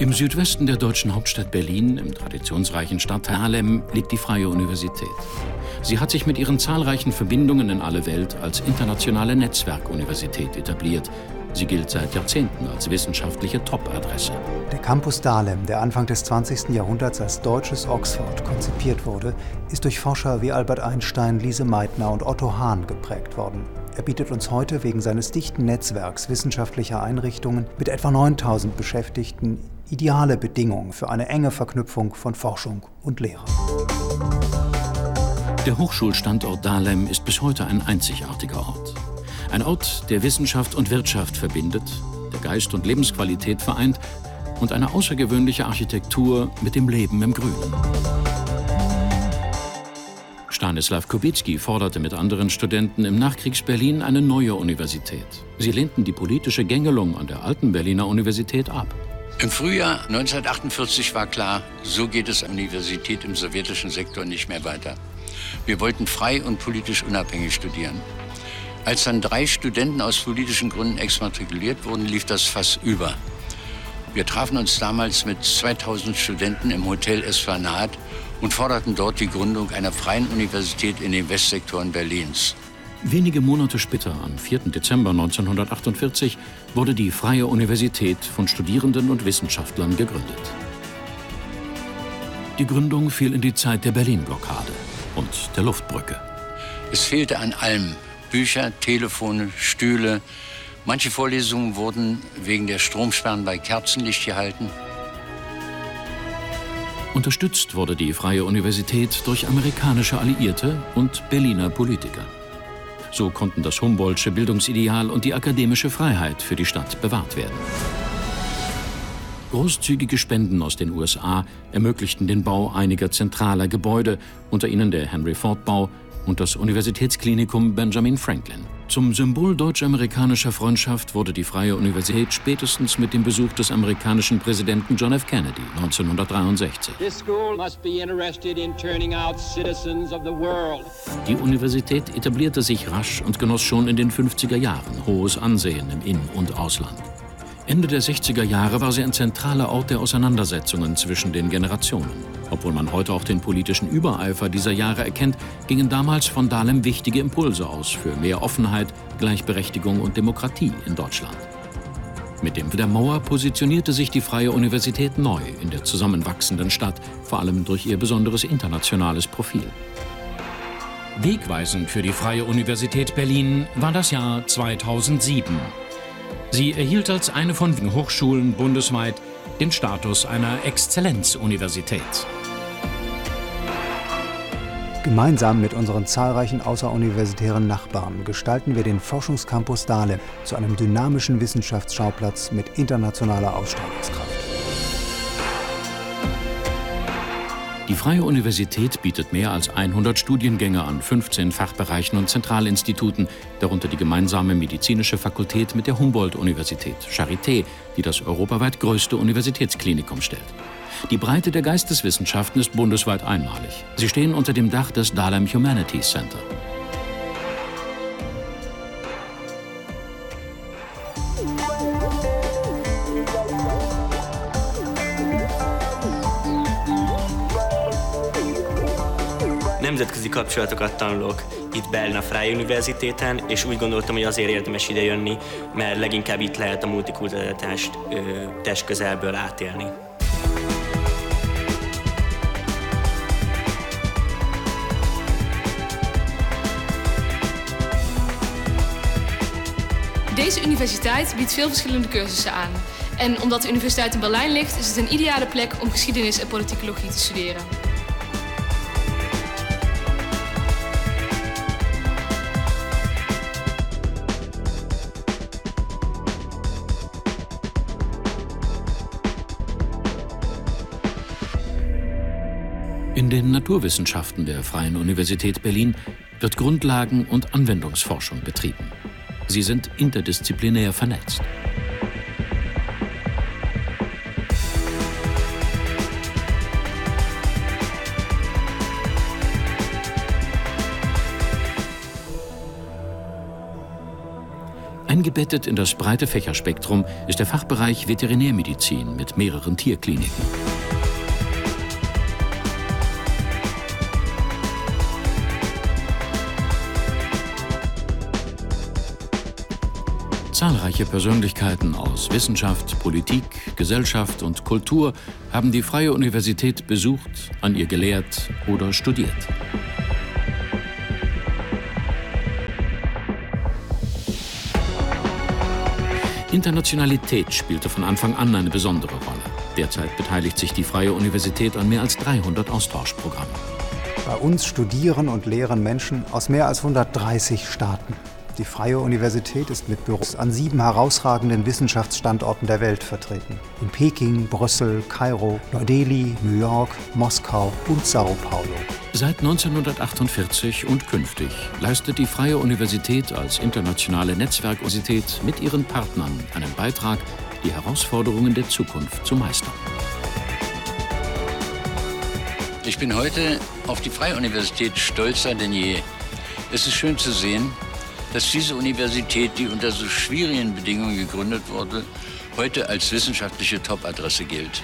Im Südwesten der deutschen Hauptstadt Berlin, im traditionsreichen Stadtteil Haarlem, liegt die Freie Universität. Sie hat sich mit ihren zahlreichen Verbindungen in alle Welt als internationale Netzwerkuniversität etabliert. Sie gilt seit Jahrzehnten als wissenschaftliche Top-Adresse. Der Campus Dahlem, der Anfang des 20. Jahrhunderts als deutsches Oxford konzipiert wurde, ist durch Forscher wie Albert Einstein, Lise Meitner und Otto Hahn geprägt worden. Er bietet uns heute wegen seines dichten Netzwerks wissenschaftlicher Einrichtungen mit etwa 9000 Beschäftigten ideale Bedingungen für eine enge Verknüpfung von Forschung und Lehre. Der Hochschulstandort Dahlem ist bis heute ein einzigartiger Ort. Ein Ort, der Wissenschaft und Wirtschaft verbindet, der Geist und Lebensqualität vereint und eine außergewöhnliche Architektur mit dem Leben im Grünen. Stanislav Kubicki forderte mit anderen Studenten im Nachkriegs-Berlin eine neue Universität. Sie lehnten die politische Gängelung an der alten Berliner Universität ab. Im Frühjahr 1948 war klar, so geht es an der Universität im sowjetischen Sektor nicht mehr weiter. Wir wollten frei und politisch unabhängig studieren. Als dann drei Studenten aus politischen Gründen exmatrikuliert wurden, lief das Fass über. Wir trafen uns damals mit 2000 Studenten im Hotel Esplanade und forderten dort die Gründung einer freien Universität in den Westsektoren Berlins. Wenige Monate später, am 4. Dezember 1948, wurde die Freie Universität von Studierenden und Wissenschaftlern gegründet. Die Gründung fiel in die Zeit der Berlin-Blockade und der Luftbrücke. Es fehlte an allem. Bücher, Telefone, Stühle. Manche Vorlesungen wurden wegen der Stromsperren bei Kerzenlicht gehalten. Unterstützt wurde die Freie Universität durch amerikanische Alliierte und Berliner Politiker. So konnten das Humboldtsche Bildungsideal und die akademische Freiheit für die Stadt bewahrt werden. Großzügige Spenden aus den USA ermöglichten den Bau einiger zentraler Gebäude, unter ihnen der Henry Ford Bau und das Universitätsklinikum Benjamin Franklin. Zum Symbol deutsch-amerikanischer Freundschaft wurde die Freie Universität spätestens mit dem Besuch des amerikanischen Präsidenten John F. Kennedy 1963. Die Universität etablierte sich rasch und genoss schon in den 50er Jahren hohes Ansehen im In- und Ausland. Ende der 60er Jahre war sie ein zentraler Ort der Auseinandersetzungen zwischen den Generationen. Obwohl man heute auch den politischen Übereifer dieser Jahre erkennt, gingen damals von Dahlem wichtige Impulse aus für mehr Offenheit, Gleichberechtigung und Demokratie in Deutschland. Mit dem der Mauer positionierte sich die Freie Universität neu in der zusammenwachsenden Stadt, vor allem durch ihr besonderes internationales Profil. Wegweisend für die Freie Universität Berlin war das Jahr 2007. Sie erhielt als eine von Hochschulen bundesweit den Status einer Exzellenzuniversität. Gemeinsam mit unseren zahlreichen außeruniversitären Nachbarn gestalten wir den Forschungscampus Dahlem zu einem dynamischen Wissenschaftsschauplatz mit internationaler Ausstrahlungskraft. Die Freie Universität bietet mehr als 100 Studiengänge an 15 Fachbereichen und Zentralinstituten, darunter die gemeinsame medizinische Fakultät mit der Humboldt-Universität, Charité, die das europaweit größte Universitätsklinikum stellt. Die Breite der Geisteswissenschaften ist bundesweit einmalig. Sie stehen unter dem Dach des Dahlem Humanities Center. nemzetközi kapcsolatokat tanulok itt Berlin a Freie Universitéten, és úgy gondoltam, hogy azért érdemes ide jönni, mert leginkább itt lehet a multikulturalitást test közelből átélni. Deze universiteit biedt veel verschillende cursussen aan. En omdat de universiteit in Berlijn ligt, is het een ideale plek om geschiedenis en politicologie te studeren. In den Naturwissenschaften der Freien Universität Berlin wird Grundlagen- und Anwendungsforschung betrieben. Sie sind interdisziplinär vernetzt. Eingebettet in das breite Fächerspektrum ist der Fachbereich Veterinärmedizin mit mehreren Tierkliniken. Zahlreiche Persönlichkeiten aus Wissenschaft, Politik, Gesellschaft und Kultur haben die Freie Universität besucht, an ihr gelehrt oder studiert. Internationalität spielte von Anfang an eine besondere Rolle. Derzeit beteiligt sich die Freie Universität an mehr als 300 Austauschprogrammen. Bei uns studieren und lehren Menschen aus mehr als 130 Staaten. Die Freie Universität ist mit Büros an sieben herausragenden Wissenschaftsstandorten der Welt vertreten. In Peking, Brüssel, Kairo, Neu-Delhi, New York, Moskau und Sao Paulo. Seit 1948 und künftig leistet die Freie Universität als internationale Netzwerkuniversität mit ihren Partnern einen Beitrag, die Herausforderungen der Zukunft zu meistern. Ich bin heute auf die Freie Universität stolzer denn je. Es ist schön zu sehen, dass diese Universität, die unter so schwierigen Bedingungen gegründet wurde, heute als wissenschaftliche Top-Adresse gilt.